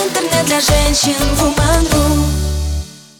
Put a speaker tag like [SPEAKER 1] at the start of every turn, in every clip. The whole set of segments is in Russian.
[SPEAKER 1] Интернет для женщин Woman.ru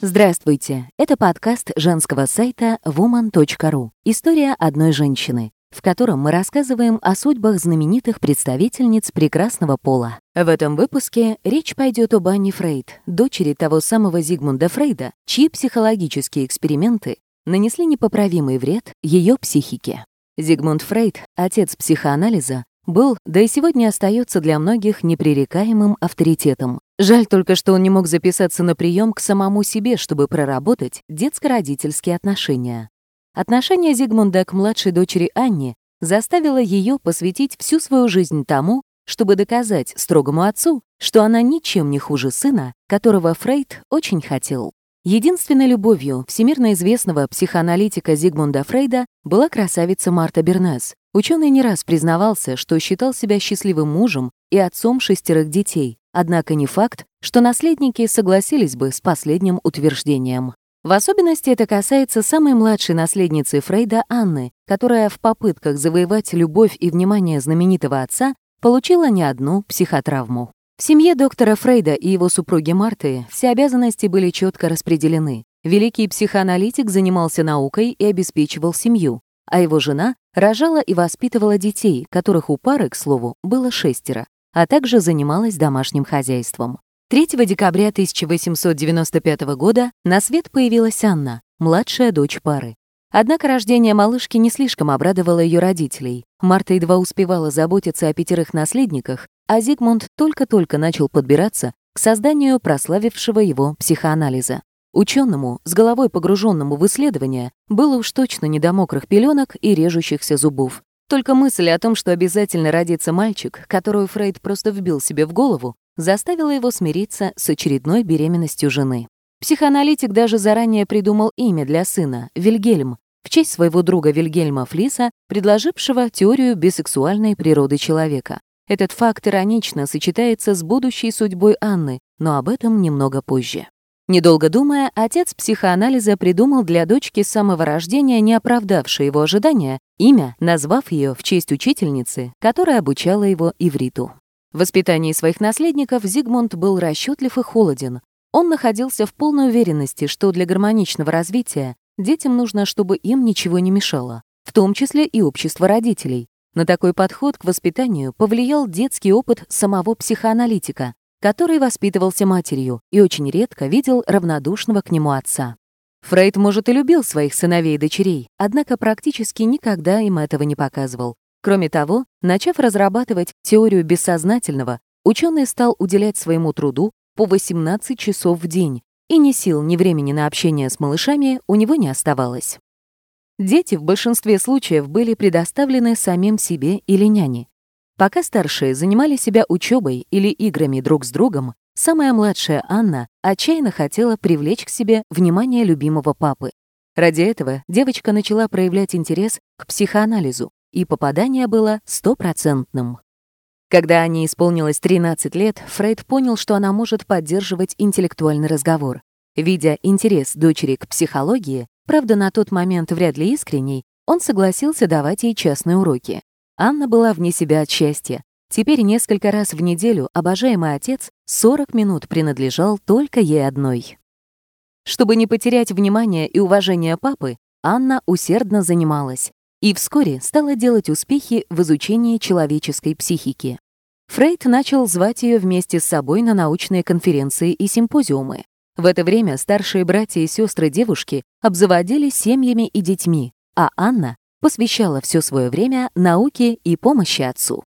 [SPEAKER 2] Здравствуйте! Это подкаст женского сайта woman.ru «История одной женщины», в котором мы рассказываем о судьбах знаменитых представительниц прекрасного пола. В этом выпуске речь пойдет об Анне Фрейд, дочери того самого Зигмунда Фрейда, чьи психологические эксперименты нанесли непоправимый вред ее психике. Зигмунд Фрейд, отец психоанализа, был, да и сегодня остается для многих непререкаемым авторитетом. Жаль только, что он не мог записаться на прием к самому себе, чтобы проработать детско-родительские отношения. Отношение Зигмунда к младшей дочери Анне заставило ее посвятить всю свою жизнь тому, чтобы доказать строгому отцу, что она ничем не хуже сына, которого Фрейд очень хотел. Единственной любовью всемирно известного психоаналитика Зигмунда Фрейда была красавица Марта Бернес. Ученый не раз признавался, что считал себя счастливым мужем и отцом шестерых детей, однако не факт, что наследники согласились бы с последним утверждением. В особенности это касается самой младшей наследницы Фрейда Анны, которая в попытках завоевать любовь и внимание знаменитого отца получила не одну психотравму. В семье доктора Фрейда и его супруги Марты все обязанности были четко распределены. Великий психоаналитик занимался наукой и обеспечивал семью, а его жена рожала и воспитывала детей, которых у пары, к слову, было шестеро, а также занималась домашним хозяйством. 3 декабря 1895 года на свет появилась Анна, младшая дочь пары. Однако рождение малышки не слишком обрадовало ее родителей. Марта едва успевала заботиться о пятерых наследниках, а Зигмунд только-только начал подбираться к созданию прославившего его психоанализа. Ученому, с головой погруженному в исследования, было уж точно не до мокрых пеленок и режущихся зубов. Только мысль о том, что обязательно родится мальчик, которую Фрейд просто вбил себе в голову, заставила его смириться с очередной беременностью жены. Психоаналитик даже заранее придумал имя для сына — Вильгельм, в честь своего друга Вильгельма Флиса, предложившего теорию бисексуальной природы человека. Этот факт иронично сочетается с будущей судьбой Анны, но об этом немного позже. Недолго думая, отец психоанализа придумал для дочки с самого рождения, не оправдавшее его ожидания, имя, назвав ее в честь учительницы, которая обучала его ивриту. В воспитании своих наследников Зигмунд был расчетлив и холоден. Он находился в полной уверенности, что для гармоничного развития детям нужно, чтобы им ничего не мешало, в том числе и общество родителей, на такой подход к воспитанию повлиял детский опыт самого психоаналитика, который воспитывался матерью и очень редко видел равнодушного к нему отца. Фрейд, может, и любил своих сыновей и дочерей, однако практически никогда им этого не показывал. Кроме того, начав разрабатывать теорию бессознательного, ученый стал уделять своему труду по 18 часов в день, и ни сил, ни времени на общение с малышами у него не оставалось. Дети в большинстве случаев были предоставлены самим себе или няне. Пока старшие занимали себя учебой или играми друг с другом, самая младшая Анна отчаянно хотела привлечь к себе внимание любимого папы. Ради этого девочка начала проявлять интерес к психоанализу, и попадание было стопроцентным. Когда Анне исполнилось 13 лет, Фрейд понял, что она может поддерживать интеллектуальный разговор. Видя интерес дочери к психологии, Правда, на тот момент вряд ли искренний, он согласился давать ей частные уроки. Анна была вне себя от счастья. Теперь несколько раз в неделю обожаемый отец 40 минут принадлежал только ей одной. Чтобы не потерять внимание и уважение папы, Анна усердно занималась и вскоре стала делать успехи в изучении человеческой психики. Фрейд начал звать ее вместе с собой на научные конференции и симпозиумы. В это время старшие братья и сестры девушки обзаводились семьями и детьми, а Анна посвящала все свое время науке и помощи отцу.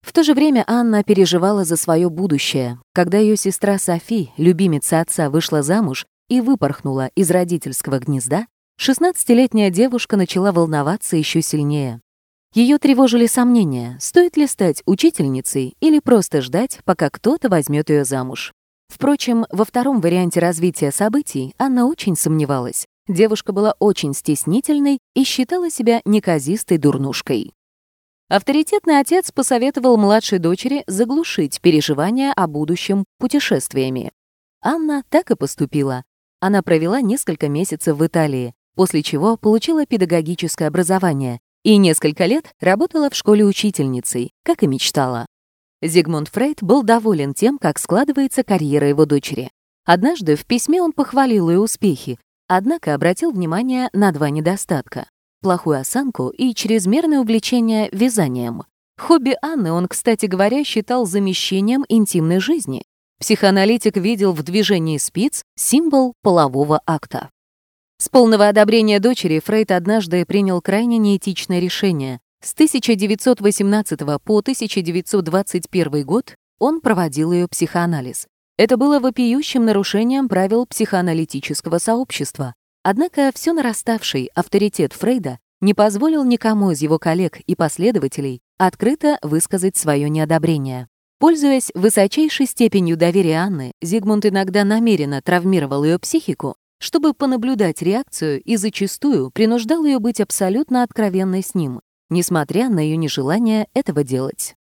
[SPEAKER 2] В то же время Анна переживала за свое будущее. Когда ее сестра Софи, любимица отца, вышла замуж и выпорхнула из родительского гнезда, 16-летняя девушка начала волноваться еще сильнее. Ее тревожили сомнения, стоит ли стать учительницей или просто ждать, пока кто-то возьмет ее замуж. Впрочем, во втором варианте развития событий Анна очень сомневалась. Девушка была очень стеснительной и считала себя неказистой дурнушкой. Авторитетный отец посоветовал младшей дочери заглушить переживания о будущем путешествиями. Анна так и поступила. Она провела несколько месяцев в Италии, после чего получила педагогическое образование и несколько лет работала в школе учительницей, как и мечтала. Зигмунд Фрейд был доволен тем, как складывается карьера его дочери. Однажды в письме он похвалил ее успехи, однако обратил внимание на два недостатка — плохую осанку и чрезмерное увлечение вязанием. Хобби Анны он, кстати говоря, считал замещением интимной жизни. Психоаналитик видел в движении спиц символ полового акта. С полного одобрения дочери Фрейд однажды принял крайне неэтичное решение. С 1918 по 1921 год он проводил ее психоанализ. Это было вопиющим нарушением правил психоаналитического сообщества. Однако все нараставший авторитет Фрейда не позволил никому из его коллег и последователей открыто высказать свое неодобрение. Пользуясь высочайшей степенью доверия Анны, Зигмунд иногда намеренно травмировал ее психику, чтобы понаблюдать реакцию и зачастую принуждал ее быть абсолютно откровенной с ним, несмотря на ее нежелание этого делать.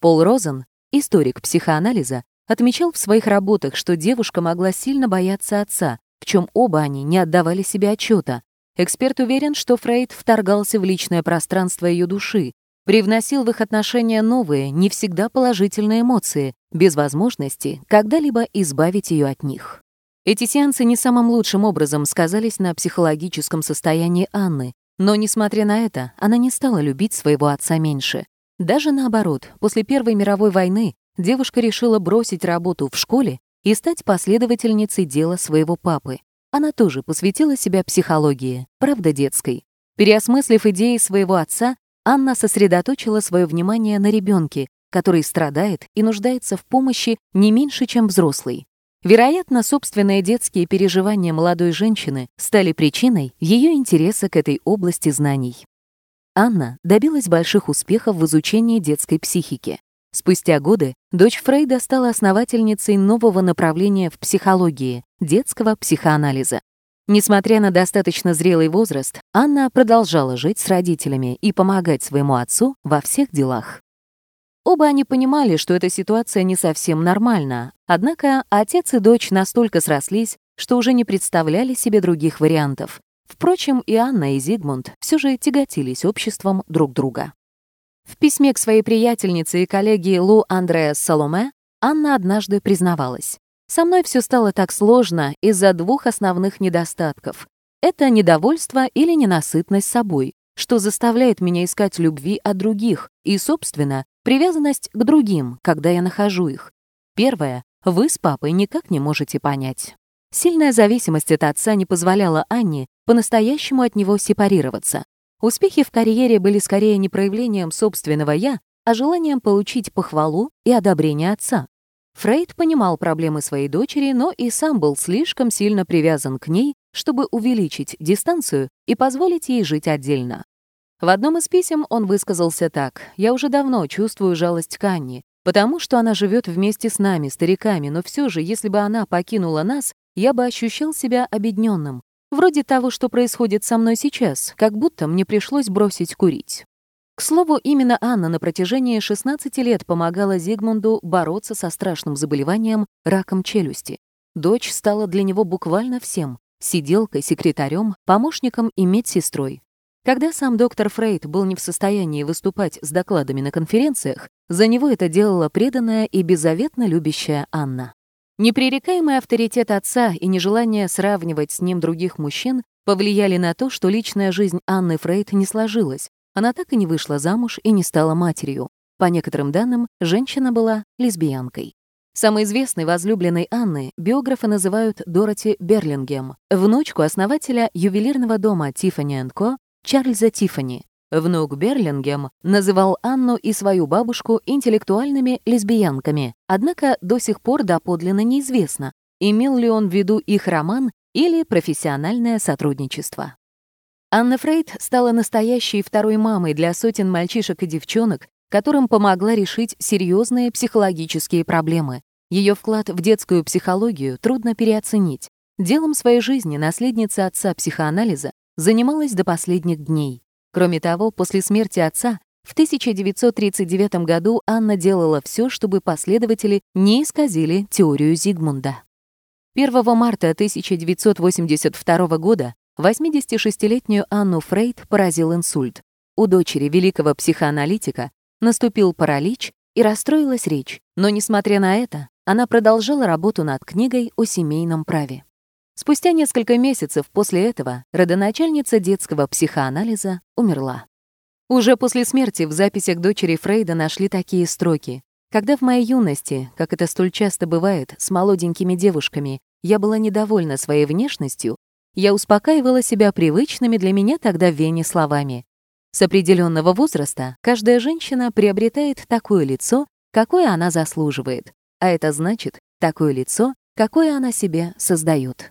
[SPEAKER 2] Пол Розен, историк психоанализа, отмечал в своих работах, что девушка могла сильно бояться отца, в чем оба они не отдавали себе отчета. Эксперт уверен, что Фрейд вторгался в личное пространство ее души, привносил в их отношения новые, не всегда положительные эмоции, без возможности когда-либо избавить ее от них. Эти сеансы не самым лучшим образом сказались на психологическом состоянии Анны, но, несмотря на это, она не стала любить своего отца меньше. Даже наоборот, после Первой мировой войны девушка решила бросить работу в школе и стать последовательницей дела своего папы. Она тоже посвятила себя психологии, правда детской. Переосмыслив идеи своего отца, Анна сосредоточила свое внимание на ребенке, который страдает и нуждается в помощи не меньше, чем взрослый. Вероятно, собственные детские переживания молодой женщины стали причиной ее интереса к этой области знаний. Анна добилась больших успехов в изучении детской психики. Спустя годы дочь Фрейда стала основательницей нового направления в психологии — детского психоанализа. Несмотря на достаточно зрелый возраст, Анна продолжала жить с родителями и помогать своему отцу во всех делах. Оба они понимали, что эта ситуация не совсем нормальна, однако отец и дочь настолько срослись, что уже не представляли себе других вариантов. Впрочем, и Анна, и Зигмунд все же тяготились обществом друг друга. В письме к своей приятельнице и коллеге Лу Андреас Саломе Анна однажды признавалась. «Со мной все стало так сложно из-за двух основных недостатков. Это недовольство или ненасытность собой, что заставляет меня искать любви от других и, собственно, привязанность к другим, когда я нахожу их. Первое вы с папой никак не можете понять. Сильная зависимость от отца не позволяла Анне по-настоящему от него сепарироваться. Успехи в карьере были скорее не проявлением собственного «я», а желанием получить похвалу и одобрение отца. Фрейд понимал проблемы своей дочери, но и сам был слишком сильно привязан к ней, чтобы увеличить дистанцию и позволить ей жить отдельно. В одном из писем он высказался так «Я уже давно чувствую жалость к Анне, потому что она живет вместе с нами, стариками, но все же, если бы она покинула нас, я бы ощущал себя обедненным, Вроде того, что происходит со мной сейчас, как будто мне пришлось бросить курить. К слову, именно Анна на протяжении 16 лет помогала Зигмунду бороться со страшным заболеванием раком челюсти. Дочь стала для него буквально всем — сиделкой, секретарем, помощником и медсестрой. Когда сам доктор Фрейд был не в состоянии выступать с докладами на конференциях, за него это делала преданная и беззаветно любящая Анна. Непререкаемый авторитет отца и нежелание сравнивать с ним других мужчин повлияли на то, что личная жизнь Анны Фрейд не сложилась. Она так и не вышла замуж и не стала матерью. По некоторым данным, женщина была лесбиянкой. Самой известной возлюбленной Анны биографы называют Дороти Берлингем, внучку основателя ювелирного дома Тиффани Ко Чарльза Тиффани. Внук Берлингем называл Анну и свою бабушку интеллектуальными лесбиянками, однако до сих пор доподлинно неизвестно, имел ли он в виду их роман или профессиональное сотрудничество. Анна Фрейд стала настоящей второй мамой для сотен мальчишек и девчонок, которым помогла решить серьезные психологические проблемы. Ее вклад в детскую психологию трудно переоценить. Делом своей жизни наследница отца психоанализа занималась до последних дней. Кроме того, после смерти отца в 1939 году Анна делала все, чтобы последователи не исказили теорию Зигмунда. 1 марта 1982 года 86-летнюю Анну Фрейд поразил инсульт. У дочери великого психоаналитика наступил паралич, и расстроилась речь, но, несмотря на это, она продолжала работу над книгой о семейном праве. Спустя несколько месяцев после этого родоначальница детского психоанализа умерла. Уже после смерти в записях дочери Фрейда нашли такие строки. «Когда в моей юности, как это столь часто бывает, с молоденькими девушками, я была недовольна своей внешностью, я успокаивала себя привычными для меня тогда в Вене словами. С определенного возраста каждая женщина приобретает такое лицо, какое она заслуживает, а это значит такое лицо, какое она себе создает.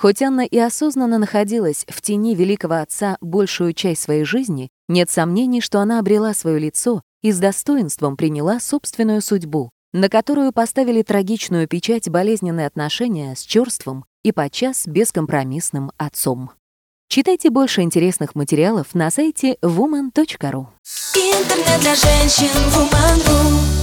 [SPEAKER 2] Хоть Анна и осознанно находилась в тени великого отца большую часть своей жизни, нет сомнений, что она обрела свое лицо и с достоинством приняла собственную судьбу, на которую поставили трагичную печать болезненные отношения с черством и подчас бескомпромиссным отцом. Читайте больше интересных материалов на сайте woman.ru.
[SPEAKER 1] Интернет для женщин Woman.ru